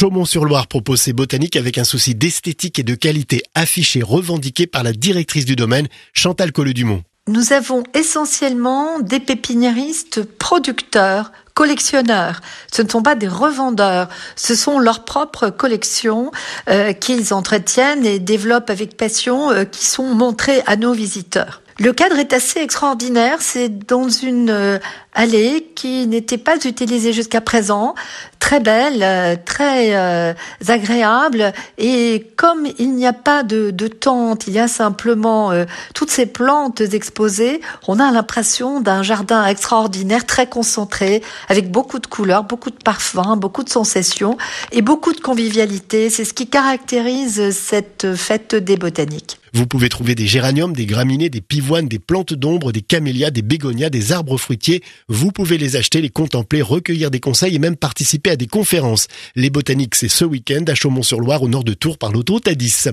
Chaumont-sur-Loire propose ses botaniques avec un souci d'esthétique et de qualité affiché revendiqué par la directrice du domaine, Chantal Colleux-Dumont. Nous avons essentiellement des pépiniéristes producteurs collectionneurs. Ce ne sont pas des revendeurs, ce sont leurs propres collections euh, qu'ils entretiennent et développent avec passion, euh, qui sont montrées à nos visiteurs. Le cadre est assez extraordinaire. C'est dans une euh, allée qui n'était pas utilisée jusqu'à présent, très belle, euh, très euh, agréable. Et comme il n'y a pas de, de tente, il y a simplement toutes ces plantes exposées, on a l'impression d'un jardin extraordinaire, très concentré, avec beaucoup de couleurs, beaucoup de parfums, beaucoup de sensations et beaucoup de convivialité. C'est ce qui caractérise cette fête des botaniques. Vous pouvez trouver des géraniums, des graminées, des pivoines, des plantes d'ombre, des camélias, des bégonias, des arbres fruitiers. Vous pouvez les acheter, les contempler, recueillir des conseils et même participer à des conférences. Les botaniques, c'est ce week-end à Chaumont-sur-Loire, au nord de Tours, par l'autoroute A10.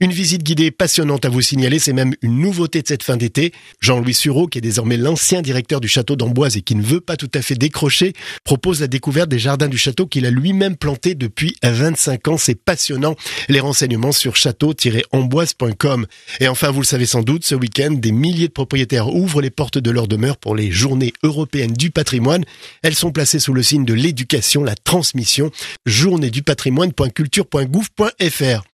Une visite guidée passionnante à vous signaler, c'est même une nouveauté de cette fin d'été. Jean-Louis Sureau, qui est désormais l'ancien directeur du château d'Amboise et qui ne veut pas tout à fait décrocher, propose la découverte des jardins du château qu'il a lui-même plantés depuis 25 ans. C'est passionnant. Les renseignements sur château-amboise.com. Et enfin, vous le savez sans doute, ce week-end, des milliers de propriétaires ouvrent les portes de leur demeure pour les journées européennes du patrimoine. Elles sont placées sous le signe de l'éducation, la transmission. Journée du patrimoine.culture.gouv.fr.